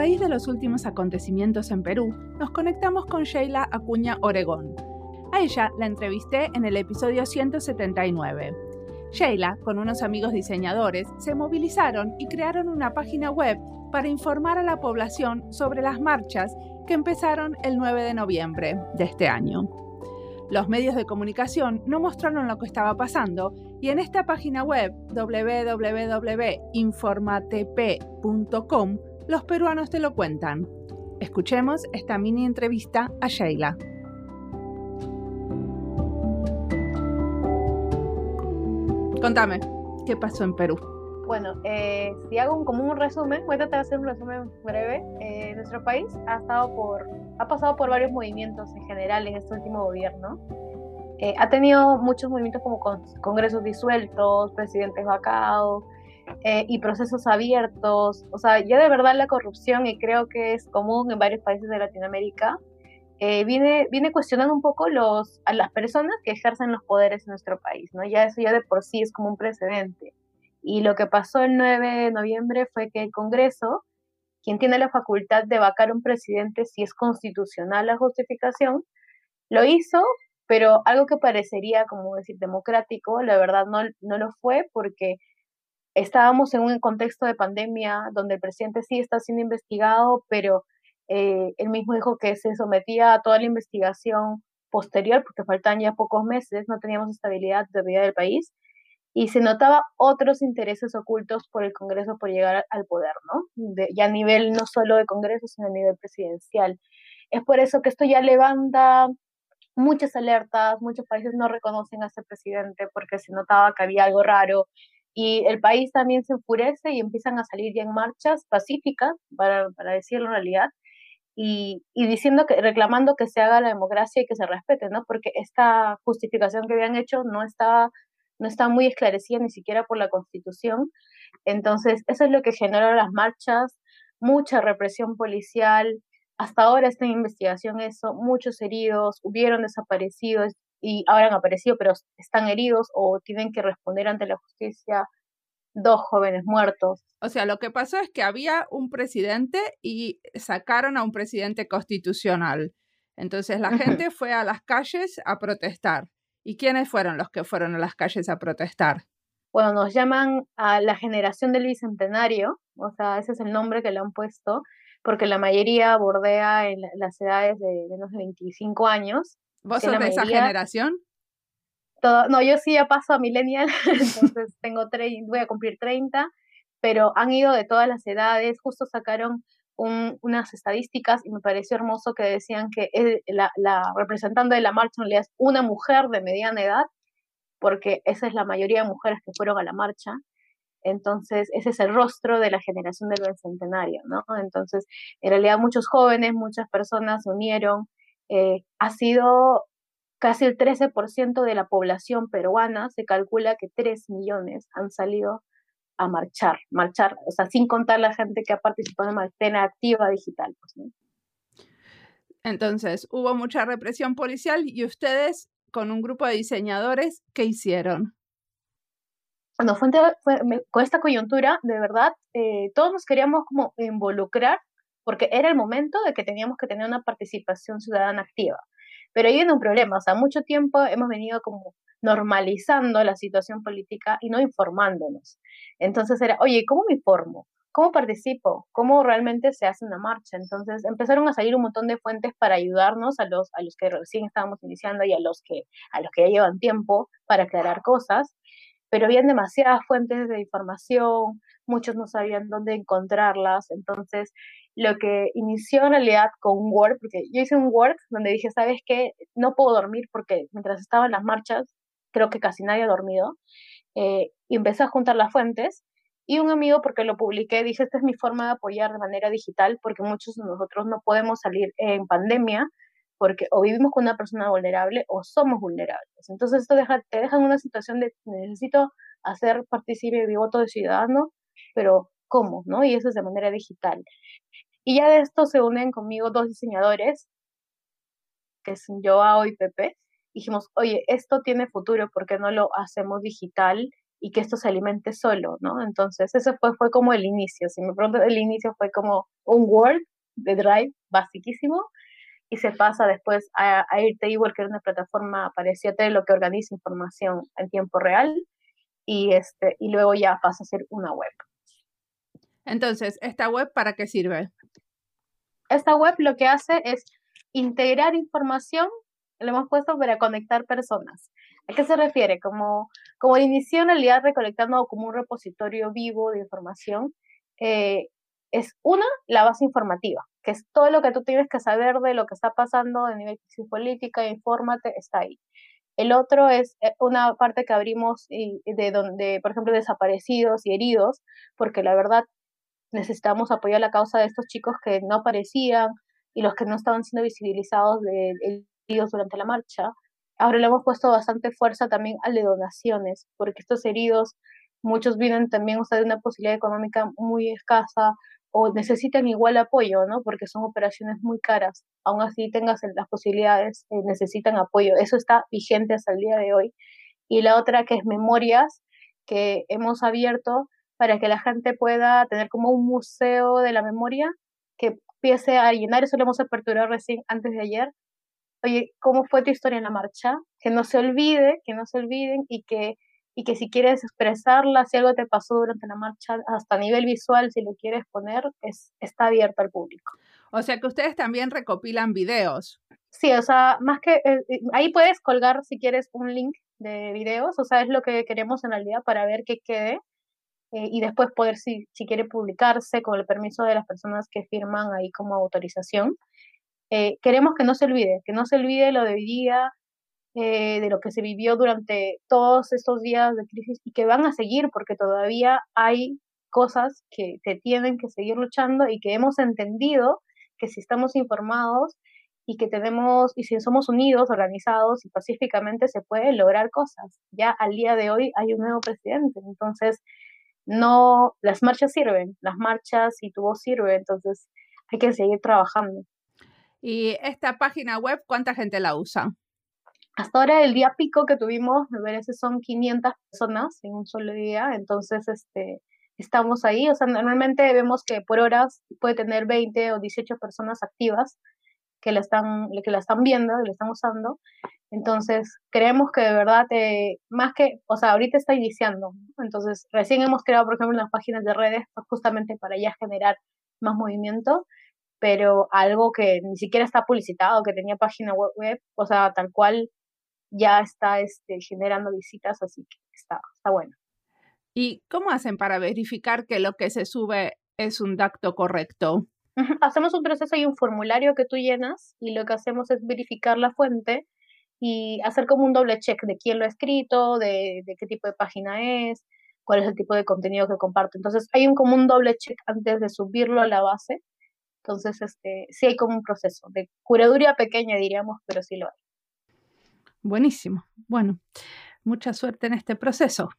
raíz de los últimos acontecimientos en Perú, nos conectamos con Sheila Acuña Oregón. A ella la entrevisté en el episodio 179. Sheila, con unos amigos diseñadores, se movilizaron y crearon una página web para informar a la población sobre las marchas que empezaron el 9 de noviembre de este año. Los medios de comunicación no mostraron lo que estaba pasando y en esta página web www.informatp.com los peruanos te lo cuentan. Escuchemos esta mini entrevista a Sheila. Contame, ¿qué pasó en Perú? Bueno, eh, si hago un, como un resumen, voy a tratar de hacer un resumen breve. Eh, nuestro país ha, estado por, ha pasado por varios movimientos en general en este último gobierno. Eh, ha tenido muchos movimientos como congresos disueltos, presidentes vacados y procesos abiertos. O sea, ya de verdad la corrupción, y creo que es común en varios países de Latinoamérica, viene, viene cuestionando un poco los, a las personas que ejercen los poderes en nuestro país. ¿no? Ya eso ya de por sí es como un precedente. Y lo que pasó el 9 de noviembre fue que el Congreso, quien tiene la facultad de vacar un presidente si es constitucional la justificación, lo hizo, pero algo que parecería, como decir, democrático, la verdad no, no lo fue porque estábamos en un contexto de pandemia donde el presidente sí está siendo investigado, pero eh, él mismo dijo que se sometía a toda la investigación posterior, porque faltan ya pocos meses, no teníamos estabilidad de vida del país, y se notaba otros intereses ocultos por el Congreso por llegar al poder, ¿no? De, a nivel no solo de Congreso, sino a nivel presidencial. Es por eso que esto ya levanta muchas alertas, muchos países no reconocen a ese presidente porque se notaba que había algo raro y el país también se enfurece y empiezan a salir ya en marchas pacíficas, para, para decirlo en realidad, y, y, diciendo que, reclamando que se haga la democracia y que se respete, ¿no? Porque esta justificación que habían hecho no estaba no está muy esclarecida ni siquiera por la Constitución. Entonces, eso es lo que generó las marchas, mucha represión policial. Hasta ahora está en investigación eso, muchos heridos, hubieron desaparecidos y ahora han aparecido, pero están heridos o tienen que responder ante la justicia dos jóvenes muertos. O sea, lo que pasó es que había un presidente y sacaron a un presidente constitucional. Entonces la gente fue a las calles a protestar. ¿Y quiénes fueron los que fueron a las calles a protestar? Bueno, nos llaman a la generación del bicentenario, o sea, ese es el nombre que le han puesto, porque la mayoría bordea en las edades de menos de 25 años. ¿Vos sos de esa generación? no, yo sí ya paso a millennial, entonces tengo voy a cumplir 30, pero han ido de todas las edades, justo sacaron unas estadísticas y me pareció hermoso que decían que la, representante de la marcha en es una mujer de mediana edad, porque esa es la mayoría de mujeres que fueron a la marcha. Entonces, ese es el rostro de la generación del bicentenario, ¿no? Entonces, en realidad muchos jóvenes, muchas personas se unieron. Eh, ha sido casi el 13% de la población peruana, se calcula que 3 millones han salido a marchar, marchar, o sea, sin contar la gente que ha participado en la activa digital. Pues, ¿no? Entonces, hubo mucha represión policial y ustedes, con un grupo de diseñadores, ¿qué hicieron? Fue, con esta coyuntura, de verdad, eh, todos nos queríamos como involucrar porque era el momento de que teníamos que tener una participación ciudadana activa. Pero ahí viene un problema, o sea, mucho tiempo hemos venido como normalizando la situación política y no informándonos. Entonces era, oye, ¿cómo me informo? ¿Cómo participo? ¿Cómo realmente se hace una marcha? Entonces empezaron a salir un montón de fuentes para ayudarnos a los, a los que recién estábamos iniciando y a los, que, a los que ya llevan tiempo para aclarar cosas, pero habían demasiadas fuentes de información, muchos no sabían dónde encontrarlas, entonces lo que inició en realidad con un Word, porque yo hice un Word donde dije, ¿sabes qué? No puedo dormir porque mientras estaba en las marchas creo que casi nadie ha dormido, eh, y empecé a juntar las fuentes. Y un amigo, porque lo publiqué, dije, esta es mi forma de apoyar de manera digital, porque muchos de nosotros no podemos salir en pandemia, porque o vivimos con una persona vulnerable o somos vulnerables. Entonces esto deja, te deja en una situación de necesito hacer partícipe mi voto de ciudadano, pero ¿cómo? ¿no? Y eso es de manera digital. Y ya de esto se unen conmigo dos diseñadores, que son Joao y Pepe, dijimos, oye, esto tiene futuro, ¿por qué no lo hacemos digital y que esto se alimente solo, ¿no? Entonces, ese fue, fue como el inicio. Si me pregunto, el inicio fue como un Word de Drive basiquísimo y se pasa después a, a Airtable, que era una plataforma parecida a lo que organiza información en tiempo real y, este, y luego ya pasa a ser una web. Entonces, ¿esta web para qué sirve? Esta web lo que hace es integrar información, le hemos puesto para conectar personas. ¿A qué se refiere? Como, como inició en realidad recolectando como un repositorio vivo de información, eh, es una, la base informativa, que es todo lo que tú tienes que saber de lo que está pasando a nivel de política, infórmate, está ahí. El otro es eh, una parte que abrimos de donde, por ejemplo, desaparecidos y heridos, porque la verdad necesitamos apoyar la causa de estos chicos que no aparecían y los que no estaban siendo visibilizados de, heridos durante la marcha. Ahora le hemos puesto bastante fuerza también al de donaciones, porque estos heridos, muchos vienen también o de una posibilidad económica muy escasa o necesitan igual apoyo, ¿no? Porque son operaciones muy caras. Aún así tengas las posibilidades, eh, necesitan apoyo. Eso está vigente hasta el día de hoy. Y la otra que es memorias, que hemos abierto para que la gente pueda tener como un museo de la memoria que empiece a llenar. Eso lo hemos aperturado recién antes de ayer. Oye, ¿cómo fue tu historia en la marcha? Que no se olvide, que no se olviden y que y que si quieres expresarla, si algo te pasó durante la marcha, hasta a nivel visual, si lo quieres poner, es, está abierto al público. O sea que ustedes también recopilan videos. Sí, o sea, más que eh, eh, ahí puedes colgar si quieres un link de videos, o sea, es lo que queremos en realidad para ver qué quede eh, y después poder, si, si quiere publicarse con el permiso de las personas que firman ahí como autorización. queremos que no se olvide, que no se olvide lo de hoy día, eh, de lo que se vivió durante todos estos días de crisis y que van a seguir porque todavía hay cosas que se tienen que seguir luchando y que hemos entendido que si estamos informados y que tenemos, y si somos unidos, organizados y pacíficamente se puede lograr cosas. Ya al día de hoy hay un nuevo presidente, entonces no, las marchas sirven, las marchas y tu voz sirve, entonces hay que seguir trabajando. ¿Y esta página web cuánta gente la usa? Hasta ahora el día pico que tuvimos, me parece, son 500 personas en un solo día, entonces este, estamos ahí, o sea, normalmente vemos que por horas puede tener 20 o 18 personas activas que la están, que la están viendo y la están usando, entonces creemos que de verdad, eh, más que, o sea, ahorita está iniciando, entonces recién hemos creado, por ejemplo, unas páginas de redes justamente para ya generar más movimiento, pero algo que ni siquiera está publicitado, que tenía página web, web o sea, tal cual ya está este, generando visitas, así que está, está bueno. ¿Y cómo hacen para verificar que lo que se sube es un dato correcto? Hacemos un proceso y un formulario que tú llenas y lo que hacemos es verificar la fuente y hacer como un doble check de quién lo ha escrito, de, qué tipo de página es, cuál es el tipo de contenido que comparte. Entonces hay un como un doble check antes de subirlo a la base. Entonces, este, sí hay como un proceso de curaduría pequeña, diríamos, pero sí lo hay. Buenísimo. Bueno, mucha suerte en este proceso.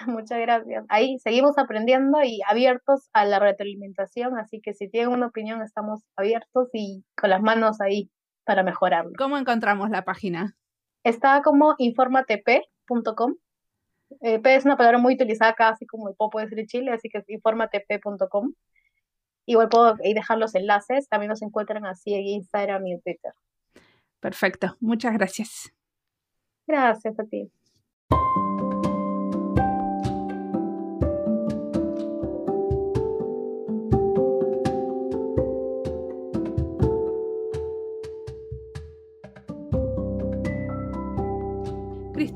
Muchas gracias. Ahí seguimos aprendiendo y abiertos a la retroalimentación, así que si tienen una opinión estamos abiertos y con las manos ahí para mejorarlo. ¿Cómo encontramos la página? Está como informatp.com. Eh, P es una palabra muy utilizada casi como el popo de Chile, así que es informatp.com. Igual puedo ahí dejar los enlaces, también nos encuentran así en Instagram y Twitter. Perfecto, muchas gracias. Gracias a ti.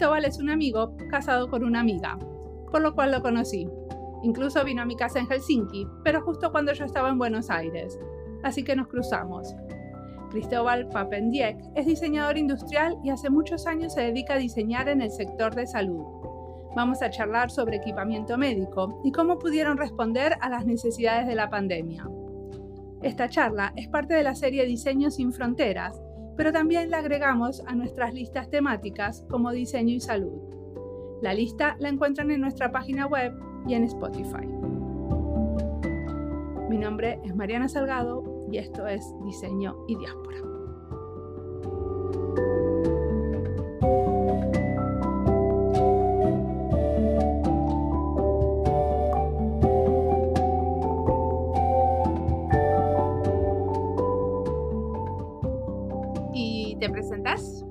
Cristóbal es un amigo casado con una amiga, por lo cual lo conocí. Incluso vino a mi casa en Helsinki, pero justo cuando yo estaba en Buenos Aires, así que nos cruzamos. Cristóbal Papendiek es diseñador industrial y hace muchos años se dedica a diseñar en el sector de salud. Vamos a charlar sobre equipamiento médico y cómo pudieron responder a las necesidades de la pandemia. Esta charla es parte de la serie Diseño sin Fronteras, pero también la agregamos a nuestras listas temáticas como diseño y salud. La lista la encuentran en nuestra página web y en Spotify. Mi nombre es Mariana Salgado y esto es Diseño y Diáspora. Te presentás?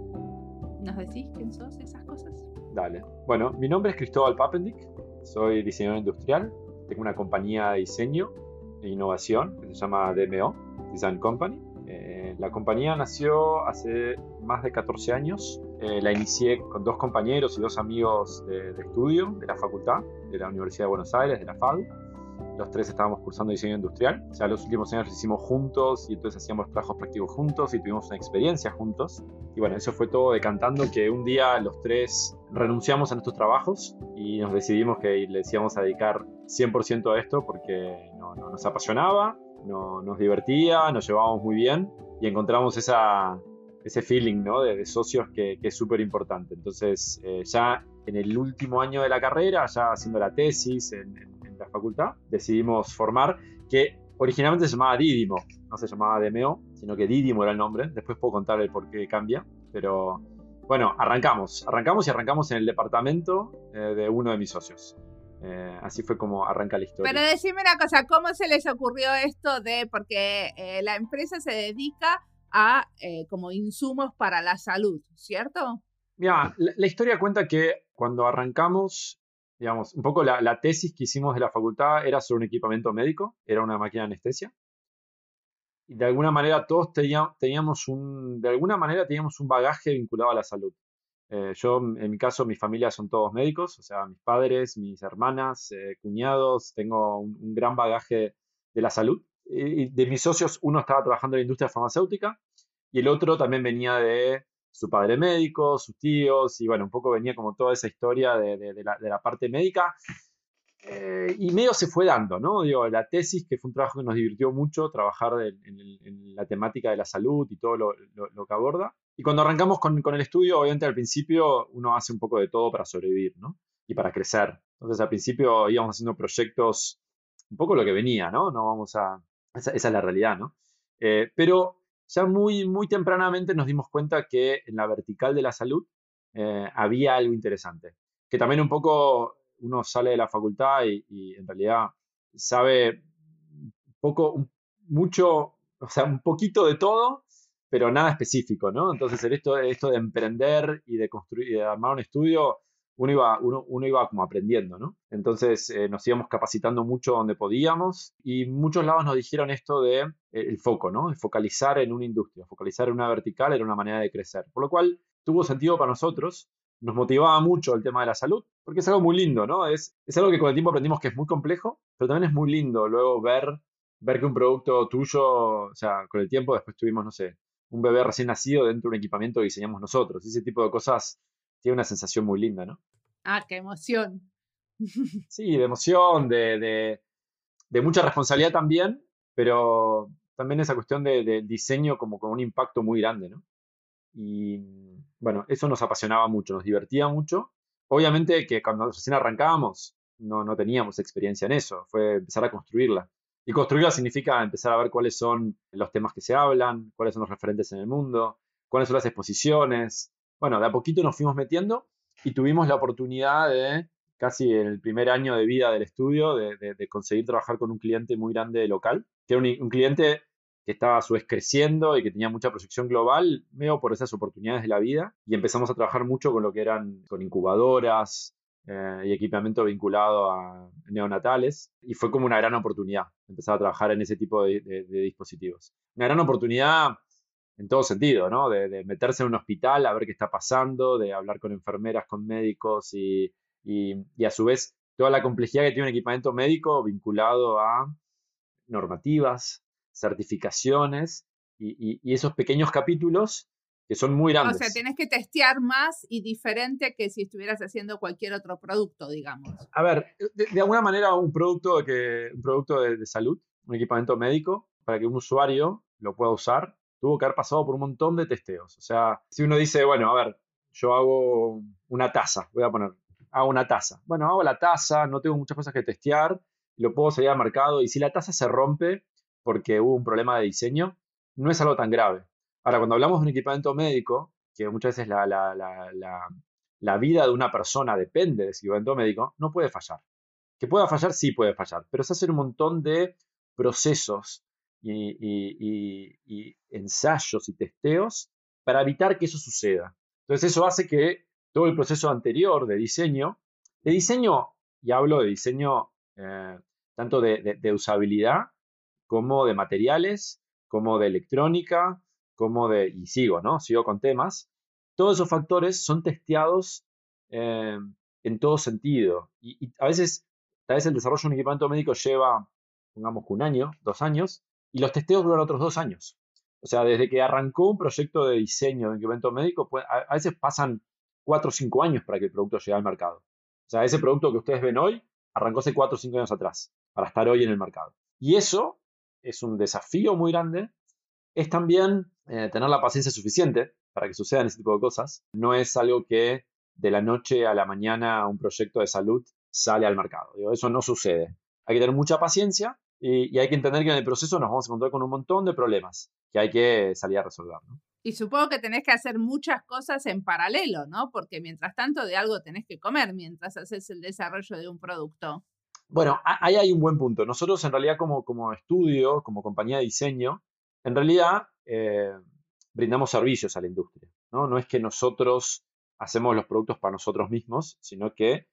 ¿Nos decís quién sos esas cosas? Dale. Bueno, mi nombre es Cristóbal Papendick, soy diseñador industrial, tengo una compañía de diseño e innovación que se llama DMO, Design Company. Eh, la compañía nació hace más de 14 años. Eh, la inicié con dos compañeros y dos amigos de, de, estudio de la facultad, de la Universidad de Buenos Aires, de la FADU los tres estábamos cursando diseño industrial. O sea, los últimos años lo hicimos juntos y entonces hacíamos trabajos prácticos juntos y tuvimos una experiencia juntos. Y bueno, eso fue todo decantando que un día los tres renunciamos a nuestros trabajos y nos decidimos que le decíamos a dedicar 100% a esto porque no, nos apasionaba, no, nos divertía, nos llevábamos muy bien y encontramos esa, ese feeling ¿no? de, socios que, es súper importante. Entonces, eh, ya en el último año de la carrera, ya haciendo la tesis en, en la facultad, decidimos formar, que originalmente se llamaba Didimo, no se llamaba DMO, sino que Didimo era el nombre, después puedo contar el por qué cambia, pero bueno, arrancamos, arrancamos y arrancamos en el departamento eh, de uno de mis socios. Eh, así fue como arranca la historia. Pero decime una cosa, ¿cómo se les ocurrió esto de, porque eh, la empresa se dedica a como insumos para la salud, ¿cierto? Mira, la, historia cuenta que cuando arrancamos digamos, un poco la, tesis que hicimos de la facultad era sobre un equipamiento médico, era una máquina de anestesia. Y de alguna manera todos teníamos, un, de alguna manera teníamos un bagaje vinculado a la salud. Eh, yo, en mi caso, mi familia son todos médicos, o sea, mis padres, mis hermanas, eh, cuñados, tengo un, gran bagaje de la salud. Y de mis socios, uno estaba trabajando en la industria farmacéutica y el otro también venía de su padre médico, sus tíos, y bueno, un poco venía como toda esa historia de, la, parte médica. Eh, y medio se fue dando, ¿no? Digo, la tesis, que fue un trabajo que nos divirtió mucho, trabajar en, la temática de la salud y todo lo, que aborda. Y cuando arrancamos con, el estudio, obviamente al principio uno hace un poco de todo para sobrevivir, ¿no? Y para crecer. Entonces al principio íbamos haciendo proyectos, un poco lo que venía, ¿no? No vamos a... Esa, es la realidad, ¿no? Eh, pero ya muy, muy tempranamente nos dimos cuenta que en la vertical de la salud eh, había algo interesante. Que también un poco uno sale de la facultad y, en realidad sabe poco, mucho, o sea, un poquito de todo, pero nada específico, ¿no? Entonces, esto, esto de emprender y de construir y de armar un estudio uno iba, uno, uno iba como aprendiendo, ¿no? Entonces eh, nos íbamos capacitando mucho donde podíamos y muchos lados nos dijeron esto de eh, el foco, ¿no? De focalizar en una industria, focalizar en una vertical era una manera de crecer. Por lo cual tuvo sentido para nosotros, nos motivaba mucho el tema de la salud, porque es algo muy lindo, ¿no? Es, es algo que con el tiempo aprendimos que es muy complejo, pero también es muy lindo luego ver, ver que un producto tuyo, o sea, con el tiempo después tuvimos, no sé, un bebé recién nacido dentro de un equipamiento que diseñamos nosotros. Ese tipo de cosas tiene una sensación muy linda, ¿no? Ah, qué emoción. Sí, de emoción, de, mucha responsabilidad también, pero también esa cuestión del diseño como con un impacto muy grande, ¿no? Y bueno, eso nos apasionaba mucho, nos divertía mucho. Obviamente que cuando recién arrancábamos no, no teníamos experiencia en eso, fue empezar a construirla. Y construirla significa empezar a ver cuáles son los temas que se hablan, cuáles son los referentes en el mundo, cuáles son las exposiciones, bueno, de a poquito nos fuimos metiendo y tuvimos la oportunidad de, casi en el primer año de vida del estudio, de, conseguir trabajar con un cliente muy grande local, que era un, cliente que estaba a su vez creciendo y que tenía mucha proyección global, medio por esas oportunidades de la vida, y empezamos a trabajar mucho con lo que eran con incubadoras eh, y equipamiento vinculado a neonatales, y fue como una gran oportunidad empezar a trabajar en ese tipo de dispositivos. Una gran oportunidad en todo sentido, ¿no? De, meterse en un hospital a ver qué está pasando, de hablar con enfermeras, con médicos y, a su vez toda la complejidad que tiene un equipamiento médico vinculado a normativas, certificaciones y, esos pequeños capítulos que son muy grandes. O sea, tienes que testear más y diferente que si estuvieras haciendo cualquier otro producto, digamos. A ver, de, alguna manera un producto, que, un producto de salud, un equipamiento médico, para que un usuario lo pueda usar, tuvo que haber pasado por un montón de testeos. O sea, si uno dice, bueno, a ver, yo hago una taza, voy a poner, hago una taza. Bueno, hago la taza, no tengo muchas cosas que testear, lo puedo salir al mercado y si la taza se rompe porque hubo un problema de diseño, no es algo tan grave. Ahora, cuando hablamos de un equipamiento médico, que muchas veces la, la vida de una persona depende de ese equipamiento médico, no puede fallar. Que pueda fallar, sí puede fallar, pero se hacen un montón de procesos y, ensayos y testeos para evitar que eso suceda. Entonces eso hace que todo el proceso anterior de diseño, de diseño, y hablo de diseño eh, tanto de, usabilidad como de materiales, como de electrónica, como de, y sigo, ¿no? Sigo con temas. Todos esos factores son testeados eh, en todo sentido. Y, a veces, tal vez el desarrollo de un equipamiento médico lleva, pongamos, un año, dos años, y los testeos duran otros dos años. O sea, desde que arrancó un proyecto de diseño de equipamiento médico, pues, a, veces pasan cuatro o cinco años para que el producto llegue al mercado. O sea, ese producto que ustedes ven hoy arrancó hace cuatro o cinco años atrás para estar hoy en el mercado. Y eso es un desafío muy grande. Es también eh, tener la paciencia suficiente para que sucedan ese tipo de cosas. No es algo que de la noche a la mañana un proyecto de salud sale al mercado. eso no sucede. Hay que tener mucha paciencia y, hay que entender que en el proceso nos vamos a encontrar con un montón de problemas que hay que salir a resolver. Y supongo que tenés que hacer muchas cosas en paralelo, ¿no? Porque mientras tanto de algo tenés que comer mientras haces el desarrollo de un producto. Bueno, ahí hay un buen punto. Nosotros en realidad como, como estudio, como compañía de diseño, en realidad eh, brindamos servicios a la industria. ¿no? no es que nosotros hacemos los productos para nosotros mismos, sino que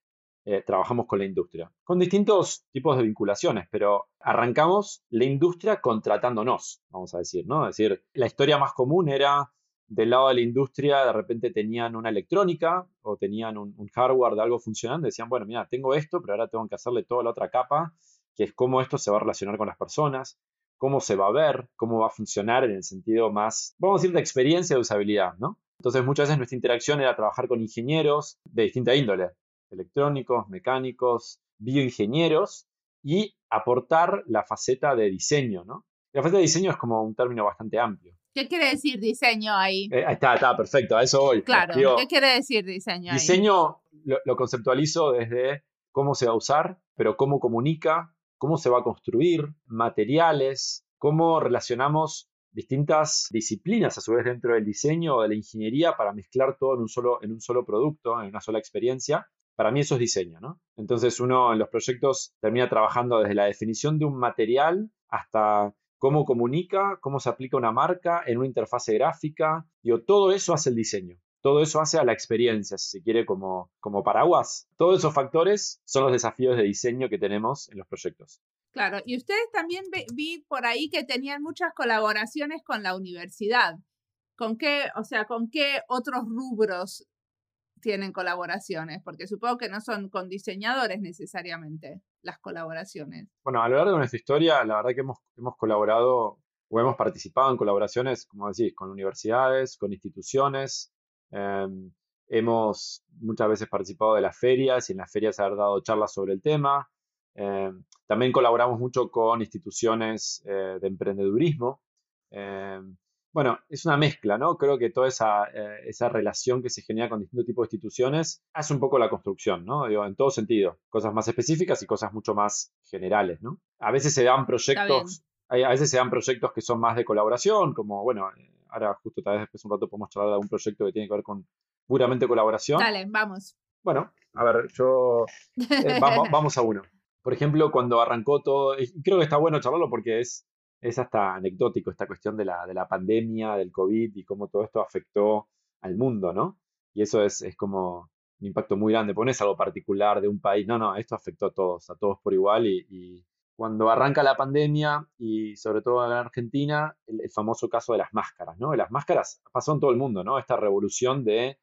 eh, trabajamos con la industria, con distintos tipos de vinculaciones, pero arrancamos la industria contratándonos, vamos a decir, ¿no? Es decir, la historia más común era del lado de la industria, de repente tenían una electrónica o tenían un, hardware de algo funcionando, decían, bueno, mira, tengo esto, pero ahora tengo que hacerle toda la otra capa, que es cómo esto se va a relacionar con las personas, cómo se va a ver, cómo va a funcionar en el sentido más, vamos a decir, de experiencia de usabilidad, ¿no? Entonces muchas veces nuestra interacción era trabajar con ingenieros de distinta índole, electrónicos, mecánicos, bioingenieros y aportar la faceta de diseño, ¿no? La faceta de diseño es como un término bastante amplio. ¿Qué quiere decir diseño ahí? Eh, está, está, perfecto, a eso voy. Claro, ¿qué quiere decir diseño ahí? Diseño lo, conceptualizo desde cómo se va a usar, pero cómo comunica, cómo se va a construir, materiales, cómo relacionamos distintas disciplinas a su vez dentro del diseño o de la ingeniería para mezclar todo en un solo, en un solo producto, en una sola experiencia. Para mí eso es diseño, ¿no? Entonces uno en los proyectos termina trabajando desde la definición de un material hasta cómo comunica, cómo se aplica una marca en una interfase gráfica. Digo, todo eso hace el diseño. Todo eso hace a la experiencia, si se quiere, como, como paraguas. Todos esos factores son los desafíos de diseño que tenemos en los proyectos. Claro, y ustedes también vi por ahí que tenían muchas colaboraciones con la universidad. ¿Con qué, o sea, con qué otros rubros tienen colaboraciones? Porque supongo que no son con diseñadores necesariamente las colaboraciones. Bueno, a lo largo de nuestra historia, la verdad que hemos, hemos colaborado o hemos participado en colaboraciones, como decís, con universidades, con instituciones. Em, hemos muchas veces participado de las ferias y en las ferias haber dado charlas sobre el tema. Em, también colaboramos mucho con instituciones eh, de emprendedurismo. Bueno, es una mezcla, ¿no? Creo que toda eh, esa, relación que se genera con distintos tipos de instituciones hace un poco la construcción, ¿no? Digo, en todo sentido, cosas más específicas y cosas mucho más generales, ¿no? A veces se dan proyectos, a veces se dan proyectos que son más de colaboración, como, bueno, eh, ahora justo tal vez después un rato podemos charlar de un proyecto que tiene que ver con puramente colaboración. Dale, vamos. Bueno, a ver, yo... Eh, vamos, vamos a uno. Por ejemplo, cuando arrancó todo, creo que está bueno charlarlo porque es es hasta anecdótico esta cuestión de la, de la pandemia, del COVID y cómo todo esto afectó al mundo, ¿no? Y eso es, como un impacto muy grande, pones algo particular de un país, no, no, esto afectó a todos, a todos por igual y, cuando arranca la pandemia y sobre todo en Argentina, el, famoso caso de las máscaras, ¿no? Las máscaras pasó en todo el mundo, ¿no? Esta revolución de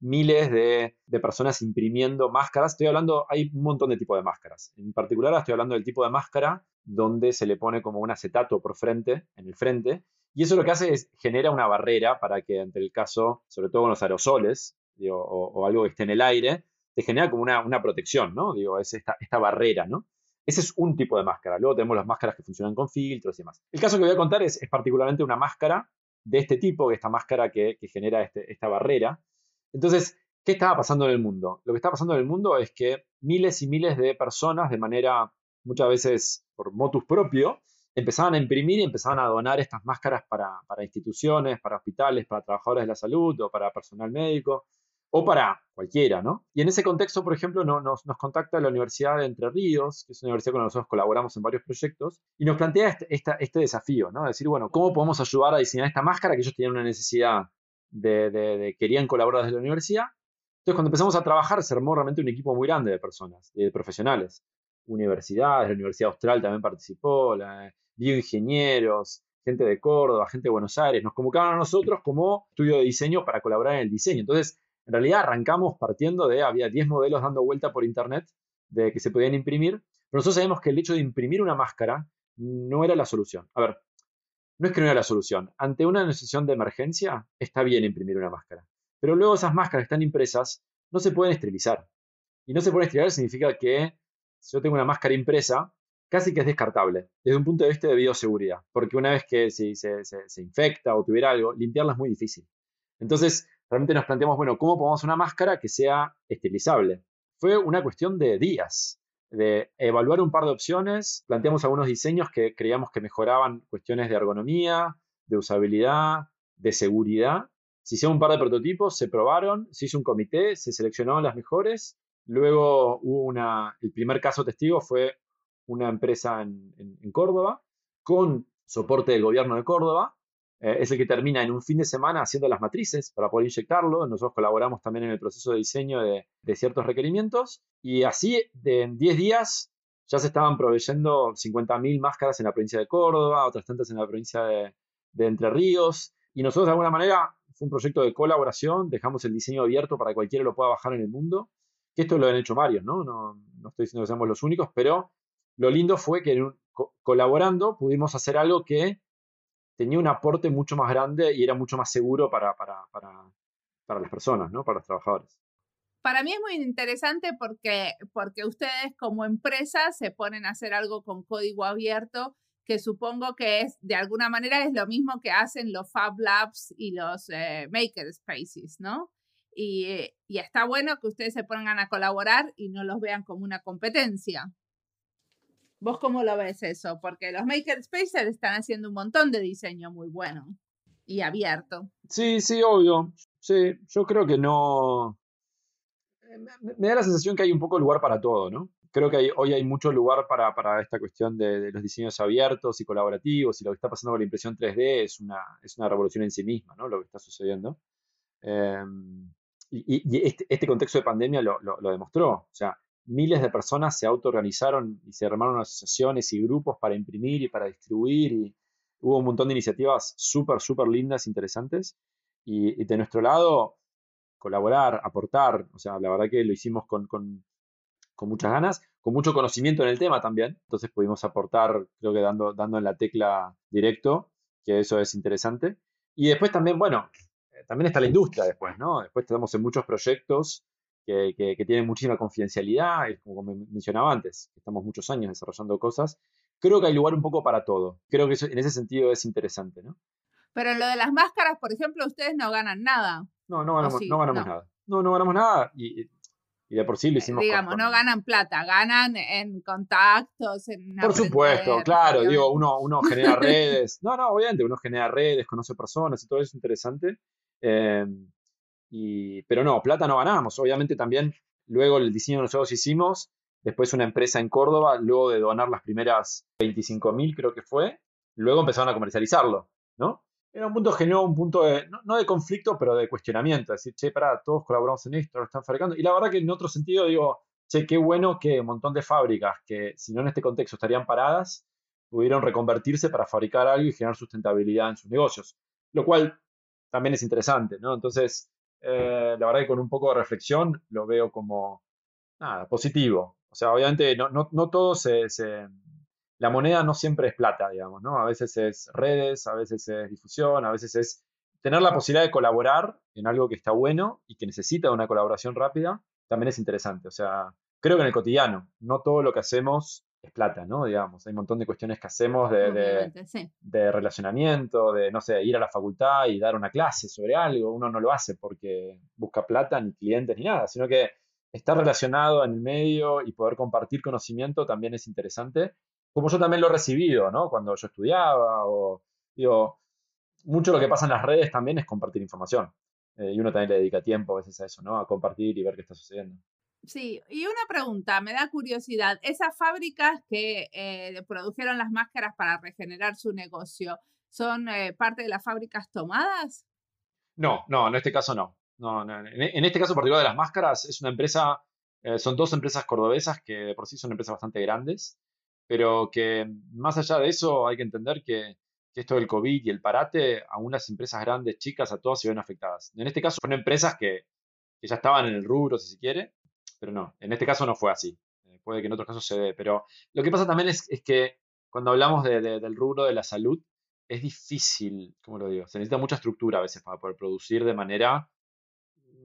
miles de, de, personas imprimiendo máscaras. Estoy hablando, hay un montón de tipos de máscaras. En particular estoy hablando del tipo de máscara donde se le pone como un acetato por frente, en el frente, y eso lo que hace es genera una barrera para que ante el caso, sobre todo con los aerosoles o, algo que esté en el aire, te genera como una, una protección, ¿no? Digo, es esta, esta barrera, ¿no? Ese es un tipo de máscara. Luego tenemos las máscaras que funcionan con filtros y demás. El caso que voy a contar es, es particularmente una máscara de este tipo, esta máscara que, que genera este, esta barrera. Entonces, ¿qué estaba pasando en el mundo? Lo que está pasando en el mundo es que miles y miles de personas de manera muchas veces por motus propio, empezaban a imprimir y empezaban a donar estas máscaras para, instituciones, para hospitales, para trabajadores de la salud o para personal médico o para cualquiera, ¿no? Y en ese contexto, por ejemplo, nos, contacta la Universidad de Entre Ríos, que es una universidad con la que nosotros colaboramos en varios proyectos, y nos plantea este, este desafío, ¿no? Decir, bueno, ¿cómo podemos ayudar a diseñar esta máscara que ellos tenían una necesidad de, querían colaborar desde la universidad. Entonces, cuando empezamos a trabajar, se armó realmente un equipo muy grande de personas, de profesionales. Universidades, la Universidad Austral también participó, la, bioingenieros, gente de Córdoba, gente de Buenos Aires. Nos convocaban a nosotros como estudio de diseño para colaborar en el diseño. Entonces, en realidad arrancamos partiendo de, había 10 modelos dando vuelta por internet de que se podían imprimir, pero nosotros sabemos que el hecho de imprimir una máscara no era la solución. A ver, no es que no era la solución. Ante una situación de emergencia, está bien imprimir una máscara. Pero luego esas máscaras que están impresas no se pueden esterilizar. Y no se pueden esterilizar significa que si yo tengo una máscara impresa, casi que es descartable desde un punto de vista de bioseguridad. Porque una vez que se, infecta o tuviera algo, limpiarla es muy difícil. Entonces, realmente nos planteamos, bueno, ¿cómo podemos una máscara que sea estilizable? Fue una cuestión de días, de evaluar un par de opciones, planteamos algunos diseños que creíamos que mejoraban cuestiones de ergonomía, de usabilidad, de seguridad. Se hicieron un par de prototipos, se probaron, se hizo un comité, se seleccionaron las mejores. Luego hubo una, el primer caso testigo fue una empresa en Córdoba con soporte del gobierno de Córdoba, eh, es el que termina en un fin de semana haciendo las matrices para poder inyectarlo. Nosotros colaboramos también en el proceso de diseño de, ciertos requerimientos. Y así, en 10 días, ya se estaban proveyendo 50.000 máscaras en la provincia de Córdoba, otras tantas en la provincia de, Entre Ríos. Y nosotros, de alguna manera, fue un proyecto de colaboración. Dejamos el diseño abierto para que cualquiera lo pueda bajar en el mundo. Que esto lo han hecho varios, ¿no? No, no estoy diciendo que seamos los únicos, pero lo lindo fue que colaborando pudimos hacer algo que tenía un aporte mucho más grande y era mucho más seguro para, para, para, las personas, ¿no? para los trabajadores. Para mí es muy interesante porque, porque ustedes como empresa se ponen a hacer algo con código abierto que supongo que es de alguna manera es lo mismo que hacen los Fab Labs y los eh, Maker Spaces, ¿no? Y, y, está bueno que ustedes se pongan a colaborar y no los vean como una competencia. ¿Vos cómo lo ves eso? Porque los makerspaces están haciendo un montón de diseño muy bueno y abierto. Sí, sí, obvio. Sí, yo creo que no. Eh, me, da la sensación que hay un poco lugar para todo, ¿no? Creo que hoy hay mucho lugar para, para esta cuestión de, los diseños abiertos y colaborativos y lo que está pasando con la impresión 3D es una, es una revolución en sí misma, ¿no? Lo que está sucediendo. Em, y, este, este, contexto de pandemia lo, lo, lo demostró. O sea, miles de personas se autoorganizaron y se armaron asociaciones y grupos para imprimir y para distribuir hubo un montón de iniciativas súper, súper lindas, interesantes. Y, de nuestro lado, colaborar, aportar, o sea, la verdad que lo hicimos con, con, muchas ganas, con mucho conocimiento en el tema también. Entonces pudimos aportar, creo que dando, dando en la tecla directo, que eso es interesante. Y después también, bueno, también está la industria después, ¿no? Después estamos en muchos proyectos que, tienen muchísima confidencialidad, y como mencionaba antes, estamos muchos años desarrollando cosas. Creo que hay lugar un poco para todo. Creo que eso, en ese sentido es interesante, ¿no? Pero en lo de las máscaras, por ejemplo, ustedes no ganan nada. No, no ganamos, no ganamos nada. No, no ganamos nada y, de por sí lo hicimos. Digamos, no ganan plata, ganan en contactos, en... Por supuesto, claro, digo, uno, uno genera redes. No, no, obviamente, uno genera redes, conoce personas y todo eso es interesante. Eh, pero no, plata no ganamos. Obviamente también luego el diseño que nosotros hicimos, después una empresa en Córdoba, luego de donar las primeras 25 mil creo que fue, luego empezaron a comercializarlo, ¿no? Era un punto generó un punto de, no, de conflicto, pero de cuestionamiento, decir, che, pará, todos colaboramos en esto, lo están fabricando. Y la verdad que en otro sentido digo, che, qué bueno que un montón de fábricas que si no en este contexto estarían paradas, pudieron reconvertirse para fabricar algo y generar sustentabilidad en sus negocios, lo cual también es interesante, ¿no? Entonces, eh, la verdad que con un poco de reflexión lo veo como nada, positivo. O sea, obviamente no, no, no todo se, La moneda no siempre es plata, digamos, ¿no? A veces es redes, a veces es difusión, a veces es tener la posibilidad de colaborar en algo que está bueno y que necesita una colaboración rápida, también es interesante. O sea, creo que en el cotidiano, no todo lo que hacemos es plata, ¿no? Digamos, hay un montón de cuestiones que hacemos de, de, relacionamiento, de, no sé, ir a la facultad y dar una clase sobre algo. Uno no lo hace porque busca plata, ni clientes, ni nada, sino que estar relacionado en el medio y poder compartir conocimiento también es interesante, como yo también lo he recibido, ¿no? Cuando yo estudiaba o, digo, mucho lo que pasa en las redes también es compartir información. Eh, y uno también le dedica tiempo a veces a eso, ¿no? A compartir y ver qué está sucediendo. Sí, y una pregunta, me da curiosidad. ¿Esas fábricas que eh, produjeron las máscaras para regenerar su negocio son eh, parte de las fábricas tomadas? No, no, en este caso no. no, En, este caso particular de las máscaras, es una empresa, eh, son dos empresas cordobesas que de por sí son empresas bastante grandes, pero que más allá de eso hay que entender que, esto del COVID y el parate, a unas empresas grandes, chicas, a todas se ven afectadas. En este caso fueron empresas que, ya estaban en el rubro, si se quiere, pero no, en este caso no fue así. Eh, puede que en otros casos se dé, pero lo que pasa también es, que cuando hablamos del rubro de la salud, es difícil, ¿cómo lo digo? Se necesita mucha estructura a veces para poder producir de manera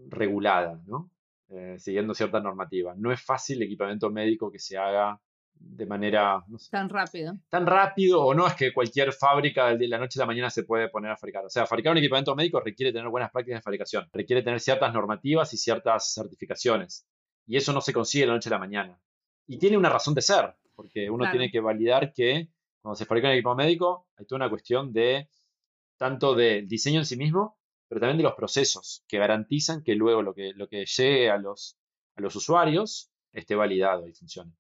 regulada, ¿no? Eh, siguiendo cierta normativa. No es fácil el equipamiento médico que se haga de manera... tan rápido. Tan rápido o no es que cualquier fábrica de la noche a la mañana se puede poner a fabricar. O sea, fabricar un equipamiento médico requiere tener buenas prácticas de fabricación, requiere tener ciertas normativas y ciertas certificaciones. Y eso no se consigue de la noche a la mañana. Y tiene una razón de ser, porque uno tiene que validar que cuando se fabrica un equipo médico, hay toda una cuestión de tanto del diseño en sí mismo, pero también de los procesos que garantizan que luego lo que, lo que llegue a los, a los usuarios esté validado y funcione.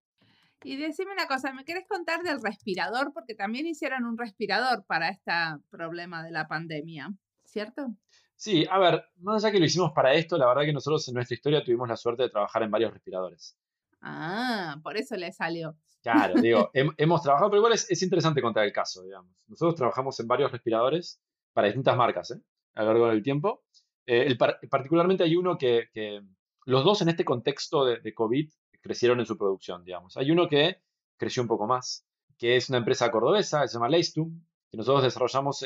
Y decime una cosa, ¿me querés contar del respirador? Porque también hicieron un respirador para este problema de la pandemia, ¿cierto? Sí, a ver, más allá que lo hicimos para esto, la verdad que nosotros en nuestra historia tuvimos la suerte de trabajar en varios respiradores. Ah, por eso le salió. Claro, digo, hemos trabajado, pero igual es, interesante contar el caso, digamos. Nosotros trabajamos en varios respiradores para distintas marcas, ¿eh? A lo largo del tiempo. Eh, particularmente hay uno que, los dos en este contexto de, COVID crecieron en su producción, digamos. Hay uno que creció un poco más, que es una empresa cordobesa, se llama Leistum, que nosotros desarrollamos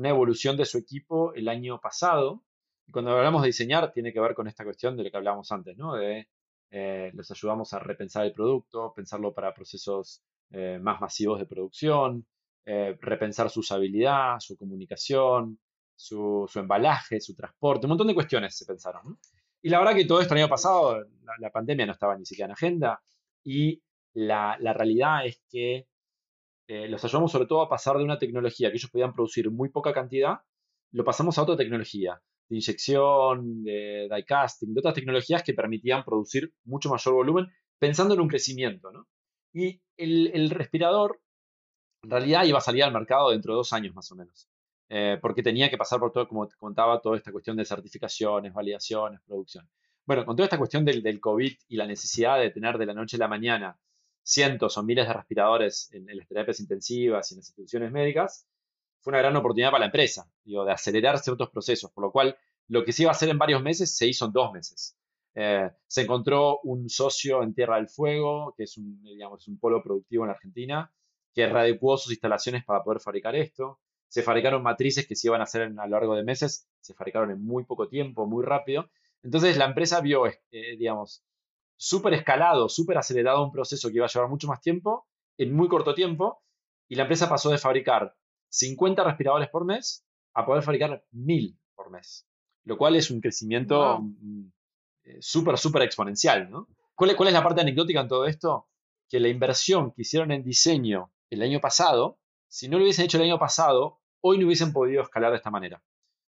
una evolución de su equipo el año pasado. Y cuando hablamos de diseñar, tiene que ver con esta cuestión de lo que hablábamos antes, ¿no? De eh, les ayudamos a repensar el producto, pensarlo para procesos eh, más masivos de producción, eh, repensar su usabilidad, su comunicación, su, embalaje, su transporte, un montón de cuestiones se pensaron. Y la verdad que todo esto el año pasado, la, pandemia no estaba ni siquiera en agenda y la, la realidad es que los ayudamos sobre todo a pasar de una tecnología que ellos podían producir muy poca cantidad, lo pasamos a otra tecnología de inyección, de die casting, de otras tecnologías que permitían producir mucho mayor volumen, pensando en un crecimiento. ¿no? Y el, respirador, en realidad, iba a salir al mercado dentro de dos años más o menos, eh, porque tenía que pasar por todo, como te contaba, toda esta cuestión de certificaciones, validaciones, producción. Bueno, con toda esta cuestión del, del COVID y la necesidad de tener de la noche a la mañana cientos o miles de respiradores en, en las terapias intensivas y en las instituciones médicas, fue una gran oportunidad para la empresa, digo, de acelerar ciertos procesos, por lo cual lo que se iba a hacer en varios meses se hizo en dos meses. Eh, se encontró un socio en Tierra del Fuego, que es un, digamos, un polo productivo en Argentina, que readecuó sus instalaciones para poder fabricar esto. Se fabricaron matrices que se iban a hacer a lo largo de meses, se fabricaron en muy poco tiempo, muy rápido. Entonces la empresa vio, eh, digamos, súper escalado, súper acelerado un proceso que iba a llevar mucho más tiempo, en muy corto tiempo, y la empresa pasó de fabricar 50 respiradores por mes a poder fabricar 1000 por mes, lo cual es un crecimiento mm, eh, súper, súper exponencial. ¿no? ¿Cuál, ¿Cuál es la parte anecdótica en todo esto? Que la inversión que hicieron en diseño el año pasado, si no lo hubiesen hecho el año pasado, hoy no hubiesen podido escalar de esta manera.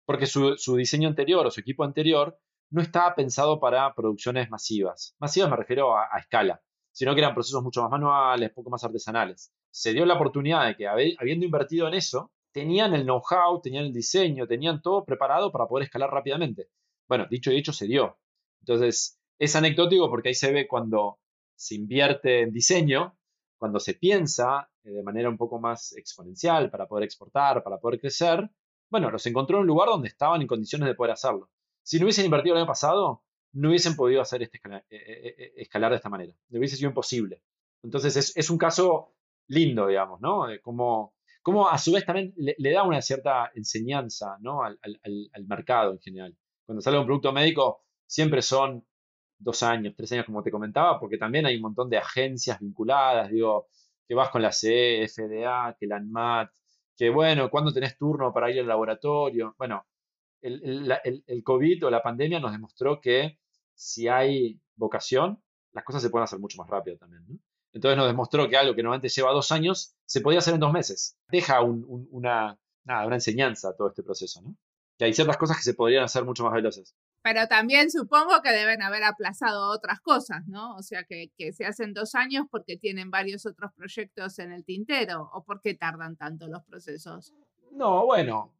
Porque su, diseño anterior o su equipo anterior no estaba pensado para producciones masivas. Masivas me refiero a, escala, sino que eran procesos mucho más manuales, poco más artesanales se dio la oportunidad de que habiendo invertido en eso, tenían el know-how, tenían el diseño, tenían todo preparado para poder escalar rápidamente. Bueno, dicho y hecho, se dio. Entonces, es anecdótico porque ahí se ve cuando se invierte en diseño, cuando se piensa eh, de manera un poco más exponencial para poder exportar, para poder crecer, bueno, los encontró en un lugar donde estaban en condiciones de poder hacerlo. Si no hubiesen invertido el año pasado, no hubiesen podido hacer este escalar, eh, eh, escalar de esta manera. No hubiese sido imposible. Entonces, es, un caso lindo, digamos, ¿no? Como, a su vez también le, da una cierta enseñanza, ¿no? Al, mercado en general. Cuando sale un producto médico, siempre son dos años, tres años, como te comentaba, porque también hay un montón de agencias vinculadas, digo, que vas con la CE, FDA, que la ANMAT, que bueno, ¿cuándo tenés turno para ir al laboratorio? Bueno, el, el, COVID o la pandemia nos demostró que si hay vocación, las cosas se pueden hacer mucho más rápido también, ¿no? Entonces nos demostró que algo que normalmente lleva dos años se podía hacer en dos meses. Deja una, una enseñanza a todo este proceso, ¿no? Que hay ciertas cosas que se podrían hacer mucho más veloces. Pero también supongo que deben haber aplazado otras cosas, ¿no? O sea, que, que se hacen dos años porque tienen varios otros proyectos en el tintero o porque tardan tanto los procesos. No, bueno,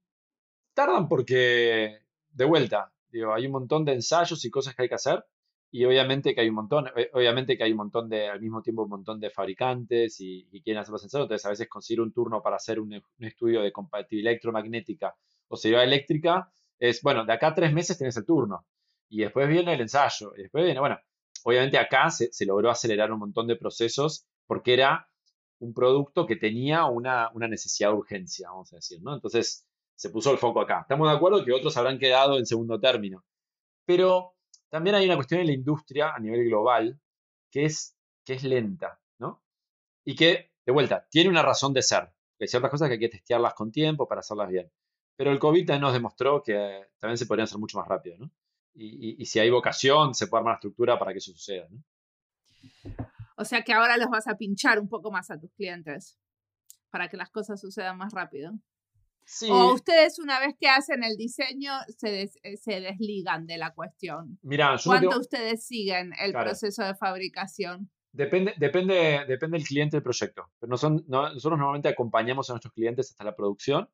Tardan porque, de vuelta, digo, hay un montón de ensayos y cosas que hay que hacer y obviamente que hay un montón, eh, obviamente que hay un montón de, al mismo tiempo un montón de fabricantes y, quieren hacer los ensayos, entonces a veces conseguir un turno para hacer un, estudio de compatibilidad electromagnética o seguridad eléctrica es, bueno, de acá a tres meses tienes el turno y después viene el ensayo y después viene, bueno, obviamente acá se, logró acelerar un montón de procesos porque era un producto que tenía una, una necesidad de urgencia, vamos a decir, ¿no? Entonces se puso el foco acá. Estamos de acuerdo que otros habrán quedado en segundo término, pero también hay una cuestión en la industria a nivel global que es, que es lenta, ¿no? Y que, de vuelta, tiene una razón de ser. Hay ciertas cosas que hay que testearlas con tiempo para hacerlas bien. Pero el COVID nos demostró que también se podrían hacer mucho más rápido, ¿no? Y, si hay vocación, se puede armar la estructura para que eso suceda, ¿no? O sea que ahora los vas a pinchar un poco más a tus clientes para que las cosas sucedan más rápido. O ustedes una vez que hacen el diseño se, eh, se desligan de la cuestión. Mira, ¿Cuánto ustedes siguen el proceso de fabricación? Depende, depende, depende del cliente del proyecto. Pero no son, nosotros normalmente acompañamos a nuestros clientes hasta la producción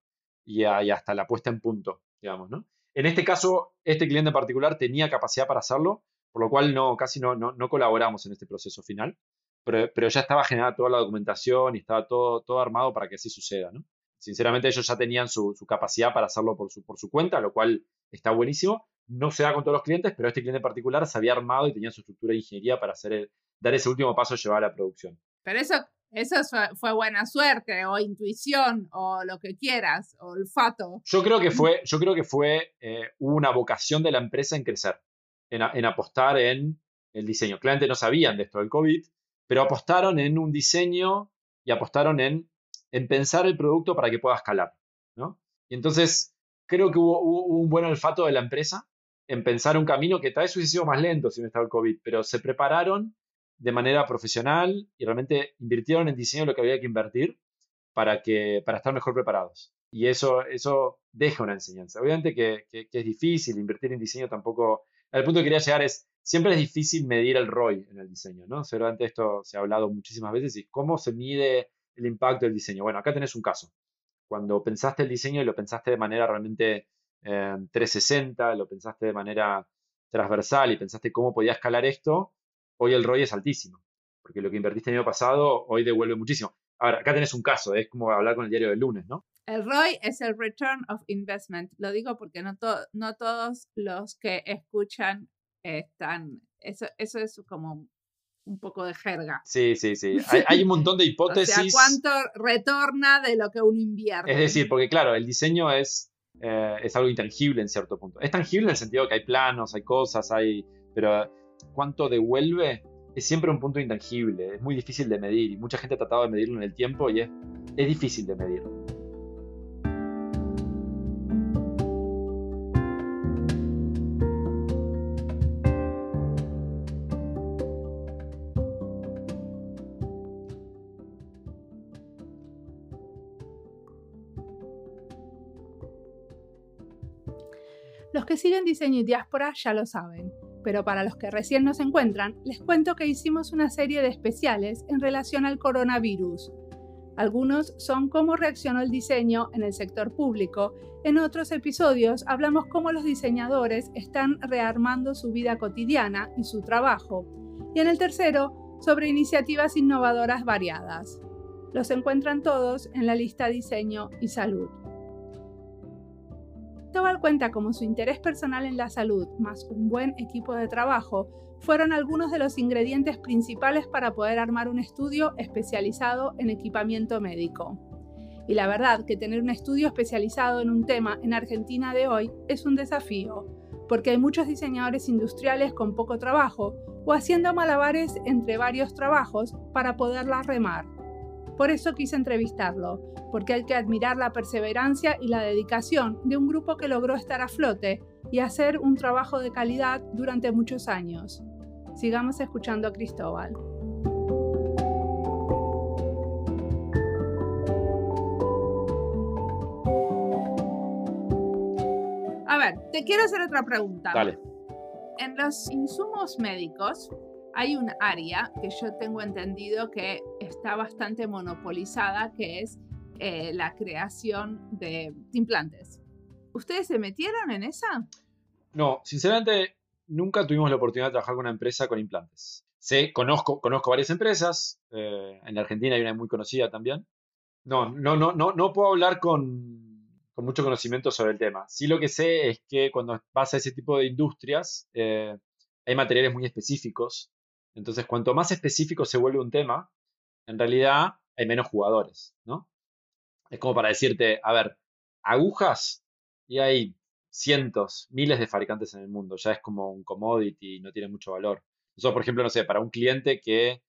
y, hasta la puesta en punto, digamos, ¿no? En este caso, este cliente en particular tenía capacidad para hacerlo, por lo cual no, casi no, no, no colaboramos en este proceso final, pero, pero, ya estaba generada toda la documentación y estaba todo, todo armado para que así suceda, ¿no? Sinceramente ellos ya tenían su, capacidad para hacerlo por su, por su cuenta, lo cual está buenísimo. No se da con todos los clientes, pero este cliente en particular se había armado y tenía su estructura de ingeniería para hacer dar ese último paso y llevar a la producción. Pero eso, eso fue buena suerte o intuición o lo que quieras, o olfato. Yo creo que fue, yo creo que fue eh, una vocación de la empresa en crecer, en, en apostar en el diseño. Claramente no sabían de esto del COVID, pero apostaron en un diseño y apostaron en en pensar el producto para que pueda escalar, ¿no? Y entonces creo que hubo, un buen olfato de la empresa en pensar un camino que tal vez hubiese sido más lento si no estaba el COVID, pero se prepararon de manera profesional y realmente invirtieron en diseño lo que había que invertir para, que, para estar mejor preparados. Y eso, eso deja una enseñanza. Obviamente que, es difícil, invertir en diseño tampoco... El punto que quería llegar es, siempre es difícil medir el ROI en el diseño, ¿no? Seguramente esto se ha hablado muchísimas veces y cómo se mide el impacto del diseño. Bueno, acá tenés un caso. Cuando pensaste el diseño y lo pensaste de manera realmente 360, eh, lo pensaste de manera transversal y pensaste cómo podía escalar esto, hoy el ROI es altísimo, porque lo que invertiste el año pasado hoy devuelve muchísimo. Ahora, acá tenés un caso, es como hablar con el diario del lunes, ¿no? El ROI es el Return of Investment. Lo digo porque no, no todos los que escuchan están... Eso, eso es como un poco de jerga. Sí, sí, sí. Hay, un montón de hipótesis. o sea, ¿cuánto retorna de lo que uno invierte? Es decir, porque claro, el diseño es, eh, es algo intangible en cierto punto. Es tangible en el sentido que hay planos, hay cosas, hay... Pero cuánto devuelve es siempre un punto intangible. Es muy difícil de medir y mucha gente ha tratado de medirlo en el tiempo y es, es difícil de medir. Que siguen Diseño y Diáspora ya lo saben, pero para los que recién nos encuentran, les cuento que hicimos una serie de especiales en relación al coronavirus. Algunos son cómo reaccionó el diseño en el sector público, en otros episodios hablamos cómo los diseñadores están rearmando su vida cotidiana y su trabajo, y en el tercero sobre iniciativas innovadoras variadas. Los encuentran todos en la lista Diseño y Salud. Tobal cuenta como su interés personal en la salud más un buen equipo de trabajo fueron algunos de los ingredientes principales para poder armar un estudio especializado en equipamiento médico. Y la verdad que tener un estudio especializado en un tema en Argentina de hoy es un desafío, porque hay muchos diseñadores industriales con poco trabajo o haciendo malabares entre varios trabajos para poderla remar. Por eso quise entrevistarlo, porque hay que admirar la perseverancia y la dedicación de un grupo que logró estar a flote y hacer un trabajo de calidad durante muchos años. Sigamos escuchando a Cristóbal. A ver, te quiero hacer otra pregunta. Dale. En los insumos médicos, hay un área que yo tengo entendido que está bastante monopolizada, que es eh, la creación de implantes. ¿Ustedes se metieron en esa? No, sinceramente nunca tuvimos la oportunidad de trabajar con una empresa con implantes. Sé, conozco, conozco varias empresas, eh, en la Argentina hay una muy conocida también. No, no, no, no, no puedo hablar con, con mucho conocimiento sobre el tema. Sí lo que sé es que cuando vas a ese tipo de industrias, eh, hay materiales muy específicos. Entonces, cuanto más específico se vuelve un tema, en realidad hay menos jugadores, ¿no? Es como para decirte, a ver, agujas y hay cientos, miles de fabricantes en el mundo. Ya es como un commodity, no tiene mucho valor. Nosotros, por ejemplo, no sé, para un cliente que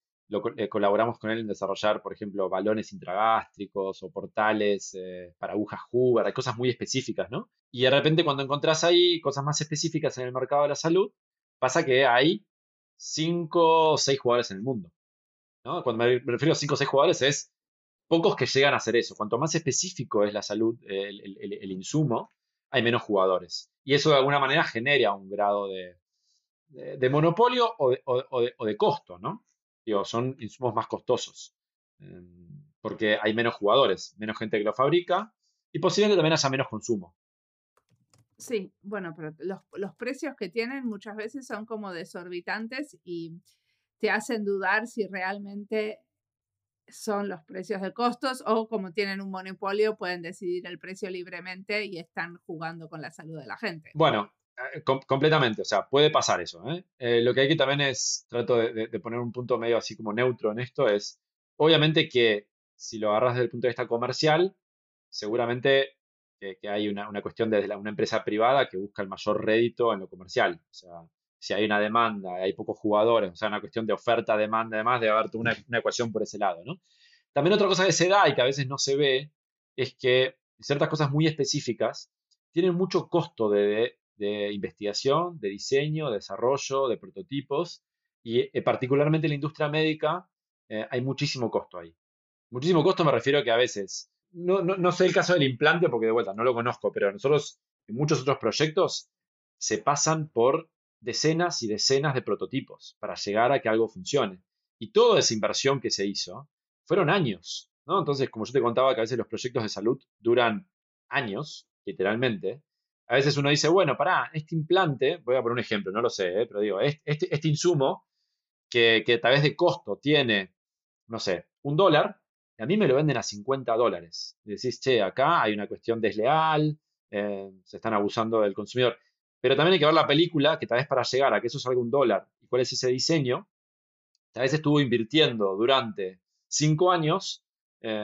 eh, colaboramos con él en desarrollar, por ejemplo, balones intragástricos o portales eh, para agujas Hoover, hay cosas muy específicas, ¿no? Y de repente cuando encontrás ahí cosas más específicas en el mercado de la salud, pasa que hay cinco o seis jugadores en el mundo. ¿no? Cuando me refiero a cinco o seis jugadores es pocos que llegan a hacer eso. Cuanto más específico es la salud, el, insumo, hay menos jugadores. Y eso de alguna manera genera un grado de, monopolio o de, o de, costo, ¿no? Son insumos más costosos. Em, porque hay menos jugadores, menos gente que lo fabrica y posiblemente también haya menos consumo. Sí, bueno, pero los, los, precios que tienen muchas veces son como desorbitantes y te hacen dudar si realmente son los precios de costos o como tienen un monopolio pueden decidir el precio libremente y están jugando con la salud de la gente. Bueno, eh, completamente, o sea, puede pasar eso. ¿eh? Eh, lo que hay que también es, trato de, poner un punto medio así como neutro en esto, es obviamente que si lo agarras desde el punto de vista comercial, seguramente que, hay una, cuestión desde una empresa privada que busca el mayor rédito en lo comercial. O sea, si hay una demanda, hay pocos jugadores, o sea, una cuestión de oferta, demanda, además, de haber una, una ecuación por ese lado, ¿no? También otra cosa que se da y que a veces no se ve es que ciertas cosas muy específicas tienen mucho costo de, de investigación, de diseño, de desarrollo, de prototipos, y eh, particularmente en la industria médica eh, hay muchísimo costo ahí. Muchísimo costo me refiero a que a veces, no, no, sé el caso del implante porque de vuelta no lo conozco, pero nosotros en muchos otros proyectos se pasan por decenas y decenas de prototipos para llegar a que algo funcione. Y toda esa inversión que se hizo fueron años, ¿no? Entonces, como yo te contaba que a veces los proyectos de salud duran años, literalmente, a veces uno dice, bueno, pará, este implante, voy a poner un ejemplo, no lo sé, ¿eh? pero digo, este, este insumo que, que a vez de costo tiene, no sé, un dólar, a mí me lo venden a 50 dólares. Y decís, che, acá hay una cuestión desleal, eh, se están abusando del consumidor. Pero también hay que ver la película, que tal vez para llegar a que eso salga un dólar y cuál es ese diseño, tal vez estuvo invirtiendo durante 5 años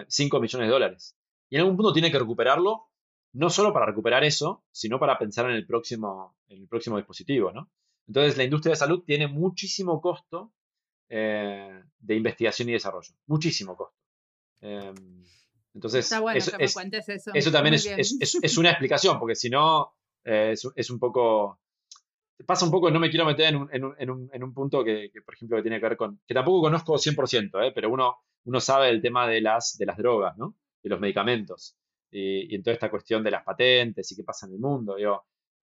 5 eh, millones de dólares. Y en algún punto tiene que recuperarlo no solo para recuperar eso, sino para pensar en el próximo, en el próximo dispositivo, ¿no? Entonces, la industria de salud tiene muchísimo costo eh, de investigación y desarrollo. Muchísimo costo. Em, entonces, eso, también es, una explicación, porque si no, eh, es, un poco... Pasa un poco, no me quiero meter en un, punto que, por ejemplo, que tiene que ver con... que tampoco conozco 100%, eh, pero uno, uno sabe el tema de las, de las drogas, ¿no? De los medicamentos y, en toda esta cuestión de las patentes y qué pasa en el mundo.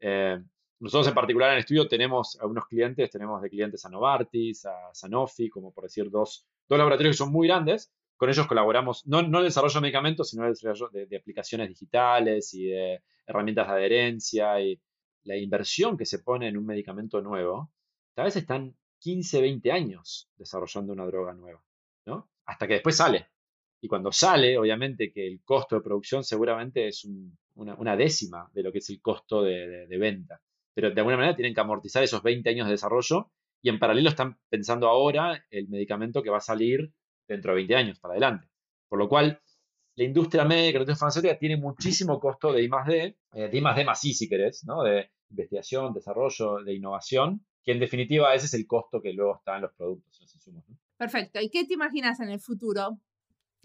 Eh, nosotros en particular en el estudio tenemos algunos clientes, tenemos de clientes a Novartis, a Sanofi, como por decir dos, dos laboratorios que son muy grandes. Con ellos colaboramos, no, no desarrollo de medicamentos, sino en el desarrollo de, aplicaciones digitales y de herramientas de adherencia y la inversión que se pone en un medicamento nuevo. Tal vez están 15, 20 años desarrollando una droga nueva, ¿no? Hasta que después sale. Y cuando sale, obviamente que el costo de producción seguramente es una, décima de lo que es el costo de, venta. Pero de alguna manera tienen que amortizar esos 20 años de desarrollo y en paralelo están pensando ahora el medicamento que va a salir dentro de 20 años para adelante. Por lo cual, la industria médica, la industria farmacéutica tiene muchísimo costo de I más D, eh, de I más D más I si querés, ¿no? de investigación, desarrollo, de innovación, que en definitiva ese es el costo que luego está en los productos, los insumos. Perfecto. ¿Y qué te imaginas en el futuro?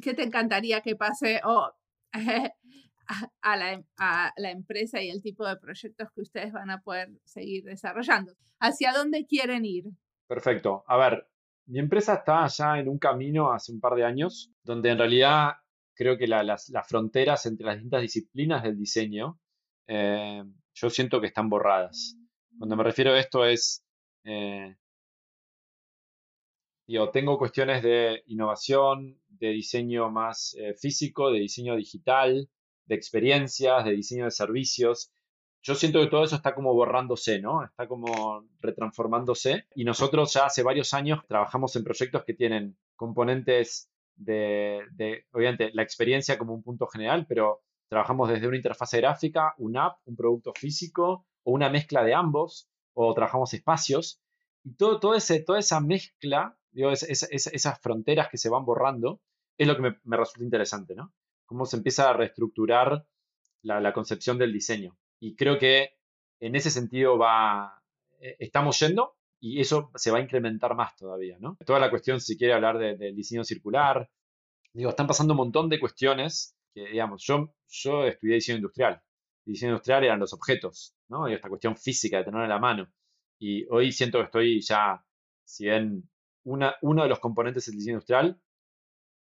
¿Qué te encantaría que pase o a, la, a, la, empresa y el tipo de proyectos que ustedes van a poder seguir desarrollando? ¿Hacia dónde quieren ir? Perfecto. A ver, mi empresa está ya en un camino hace un par de años, donde en realidad creo que las, fronteras entre las distintas disciplinas del diseño, eh, yo siento que están borradas. Cuando me refiero a esto es, eh, yo tengo cuestiones de innovación, de diseño más eh, físico, de diseño digital, de experiencias, de diseño de servicios. Yo siento que todo eso está como borrándose, ¿no? Está como retransformándose. Y nosotros ya hace varios años trabajamos en proyectos que tienen componentes de, de, obviamente, la experiencia como un punto general, pero trabajamos desde una interfase gráfica, un app, un producto físico o una mezcla de ambos, o trabajamos espacios. Y todo, todo ese, toda esa mezcla, digo, esas fronteras que se van borrando, es lo que me, me, resulta interesante, ¿no? Cómo se empieza a reestructurar la concepción del diseño. Y creo que en ese sentido va, eh, estamos yendo y eso se va a incrementar más todavía, ¿no? Toda la cuestión, si quiere hablar del diseño circular, digo, están pasando un montón de cuestiones que, digamos, yo, yo estudié diseño industrial. diseño industrial eran los objetos, ¿no? Y esta cuestión física de tener en la mano. Y hoy siento que estoy ya, si bien una, uno de los componentes del diseño industrial,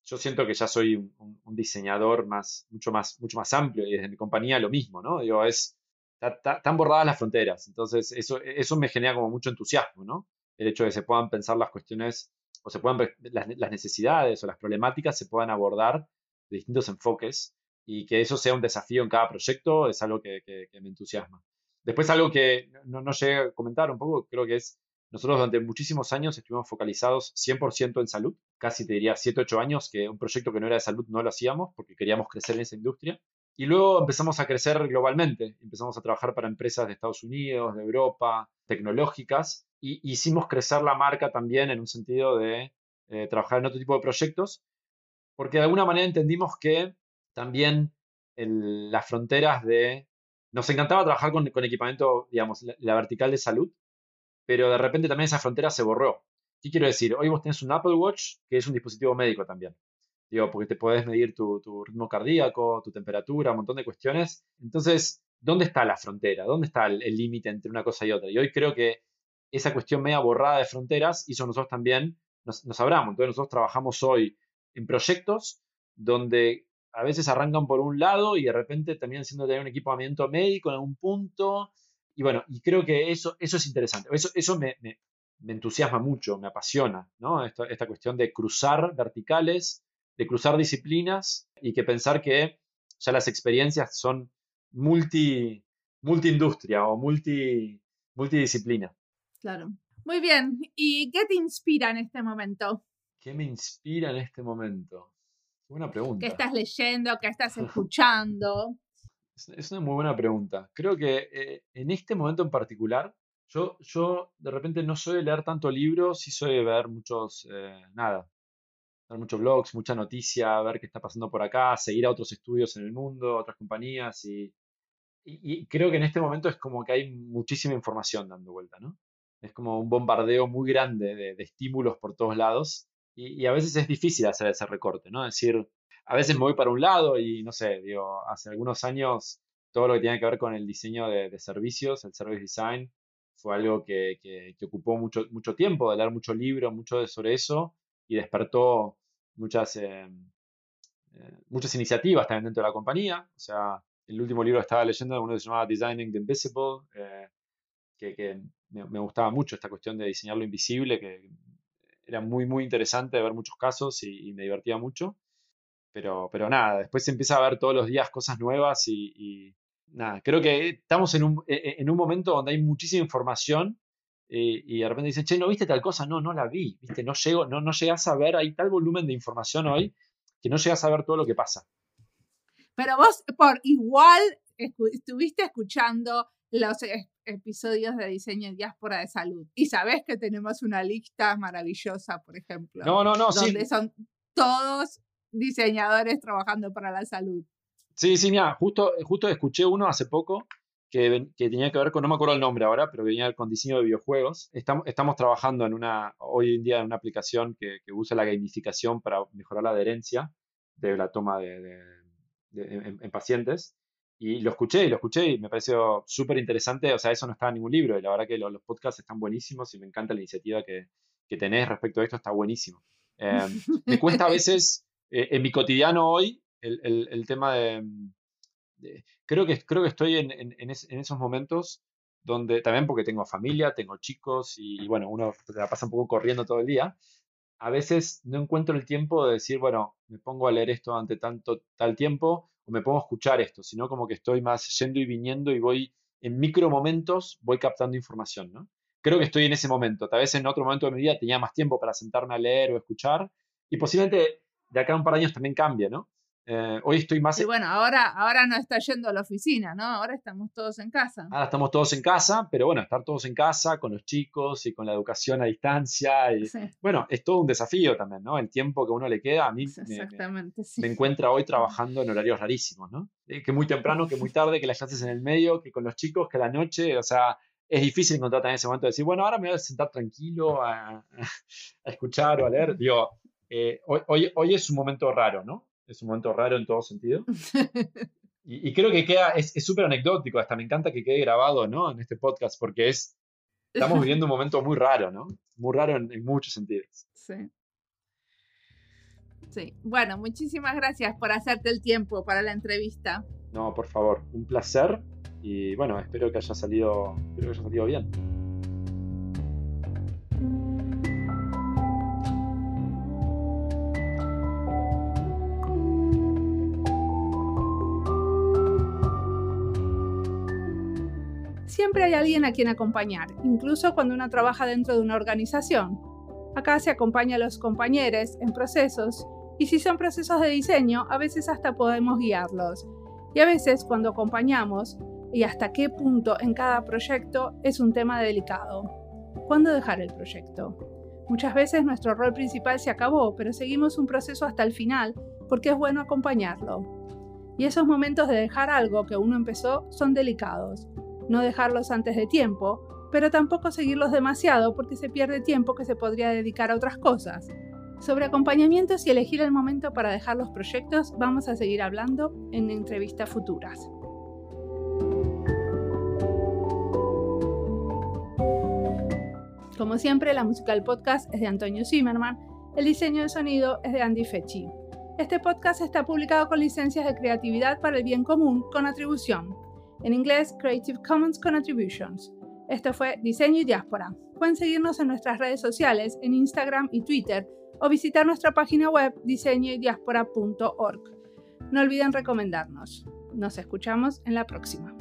yo siento que ya soy un, un, diseñador más, mucho más, mucho más amplio y desde mi compañía lo mismo, ¿no? Digo, es, están borradas las fronteras. Entonces, eso, eso me genera como mucho entusiasmo, ¿no? El hecho de que se puedan pensar las cuestiones o se puedan las, las necesidades o las problemáticas se puedan abordar de distintos enfoques y que eso sea un desafío en cada proyecto es algo que, que, me entusiasma. Después algo que no, no, llegué a comentar un poco, creo que es, nosotros durante muchísimos años estuvimos focalizados 100% en salud, casi te diría 7, 8 años, que un proyecto que no era de salud no lo hacíamos porque queríamos crecer en esa industria. Y luego empezamos a crecer globalmente, empezamos a trabajar para empresas de Estados Unidos, de Europa, tecnológicas, y hicimos crecer la marca también en un sentido de eh, trabajar en otro tipo de proyectos, porque de alguna manera entendimos que también las fronteras de... Nos encantaba trabajar con, con equipamiento, digamos, la, la, vertical de salud, pero de repente también esa frontera se borró. ¿Qué quiero decir? Hoy vos tenés un Apple Watch, que es un dispositivo médico también. Digo, porque te puedes medir tu, ritmo cardíaco, tu temperatura, un montón de cuestiones. Entonces, ¿dónde está la frontera? ¿Dónde está el límite entre una cosa y otra? Y hoy creo que esa cuestión media borrada de fronteras hizo nosotros también nos, nos abramos. Entonces, nosotros trabajamos hoy en proyectos donde a veces arrancan por un lado y de repente terminan siendo tener un equipamiento médico en algún punto. Y bueno, y creo que eso, eso es interesante. Eso, eso me, me, entusiasma mucho, me apasiona, ¿no? Esta, esta cuestión de cruzar verticales de cruzar disciplinas y que pensar que ya las experiencias son multi, multiindustria o multi, multidisciplina. Claro. Muy bien. ¿Y qué te inspira en este momento? ¿Qué me inspira en este momento? Buena pregunta. ¿Qué estás leyendo? ¿Qué estás escuchando? es una muy buena pregunta. Creo que eh, en este momento en particular, yo, yo de repente no soy de leer tanto libros y soy de ver muchos, eh, nada, ver muchos blogs, mucha noticia, ver qué está pasando por acá, seguir a otros estudios en el mundo, otras compañías y, y, creo que en este momento es como que hay muchísima información dando vuelta, ¿no? Es como un bombardeo muy grande de, estímulos por todos lados y, a veces es difícil hacer ese recorte, ¿no? Es decir, a veces me voy para un lado y no sé, digo, hace algunos años todo lo que tiene que ver con el diseño de, servicios, el service design, fue algo que, ocupó mucho, mucho tiempo, de leer mucho libro, mucho sobre eso, y despertó muchas, eh, eh, muchas iniciativas también dentro de la compañía. O sea, el último libro que estaba leyendo, uno se llamaba Designing the Invisible, eh, que, que me, me, gustaba mucho esta cuestión de diseñar lo invisible, que era muy, muy interesante ver muchos casos y, y me divertía mucho. Pero, pero nada, después se empieza a ver todos los días cosas nuevas y, y nada, creo que estamos en un, en un momento donde hay muchísima información y, y, de repente dicen, che, ¿no viste tal cosa? No, no la vi, ¿viste? No, llego, no, no llegas a ver, hay tal volumen de información hoy que no llegas a ver todo lo que pasa. Pero vos, por igual, estuviste escuchando los episodios de diseño en diáspora de salud y sabés que tenemos una lista maravillosa, por ejemplo. No, no, no, donde sí. son todos diseñadores trabajando para la salud. Sí, sí, mira, justo, justo escuché uno hace poco que, que, tenía que ver con, no me acuerdo el nombre ahora, pero que venía con diseño de videojuegos. Estamos, estamos trabajando en una, hoy en día en una aplicación que, que usa la gamificación para mejorar la adherencia de la toma de, de, de en, en, pacientes. Y lo escuché y lo escuché y me pareció súper interesante. O sea, eso no estaba en ningún libro y la verdad que lo, los podcasts están buenísimos y me encanta la iniciativa que, que tenés respecto a esto, está buenísimo. Eh, me cuesta a veces, eh, en mi cotidiano hoy, el, el, el tema de, creo que, creo que estoy en, en, en, es, en, esos momentos donde también porque tengo familia, tengo chicos y, y, bueno, uno la pasa un poco corriendo todo el día. A veces no encuentro el tiempo de decir, bueno, me pongo a leer esto ante tanto tal tiempo o me pongo a escuchar esto, sino como que estoy más yendo y viniendo y voy en micro momentos voy captando información, ¿no? Creo que estoy en ese momento. Tal vez en otro momento de mi vida tenía más tiempo para sentarme a leer o escuchar y posiblemente de acá a un par de años también cambie, ¿no? Eh, hoy estoy más... Y bueno, ahora, ahora no está yendo a la oficina, ¿no? Ahora estamos todos en casa. Ahora estamos todos en casa, pero bueno, estar todos en casa con los chicos y con la educación a distancia. Y, Bueno, es todo un desafío también, ¿no? El tiempo que uno le queda, a mí Exactamente, me, me, encuentra hoy trabajando en horarios rarísimos, ¿no? Eh, que muy temprano, que muy tarde, que las clases en el medio, que con los chicos, que a la noche, o sea, es difícil encontrar también ese momento de decir, bueno, ahora me voy a sentar tranquilo a, a escuchar o a leer. Digo, eh, hoy, hoy, hoy es un momento raro, ¿no? Es un momento raro en todo sentido. Y, creo que queda, es súper anecdótico, hasta me encanta que quede grabado, ¿no? En este podcast, porque es, estamos viviendo un momento muy raro, ¿no? Muy raro en, muchos sentidos. Sí. Sí. Bueno, muchísimas gracias por hacerte el tiempo para la entrevista. No, por favor, un placer y bueno, espero que haya salido, espero que haya salido bien. Siempre hay alguien a quien acompañar, incluso cuando uno trabaja dentro de una organización. Acá se acompaña a los compañeros en procesos y si son procesos de diseño, a veces hasta podemos guiarlos. Y a veces cuando acompañamos, y hasta qué punto en cada proyecto es un tema delicado. ¿Cuándo dejar el proyecto? Muchas veces nuestro rol principal se acabó, pero seguimos un proceso hasta el final porque es bueno acompañarlo. Y esos momentos de dejar algo que uno empezó son delicados, no dejarlos antes de tiempo, pero tampoco seguirlos demasiado porque se pierde tiempo que se podría dedicar a otras cosas. Sobre acompañamientos y elegir el momento para dejar los proyectos vamos a seguir hablando en entrevistas futuras. Como siempre, la música del podcast es de Antonio Zimmerman, el diseño de sonido es de Andy Fechi. Este podcast está publicado con licencias de creatividad para el bien común con atribución en inglés Creative Commons con Attributions. Esto fue Diseño y Diáspora. Pueden seguirnos en nuestras redes sociales, en Instagram y Twitter, o visitar nuestra página web diseñoydiaspora.org. No olviden recomendarnos. Nos escuchamos en la próxima.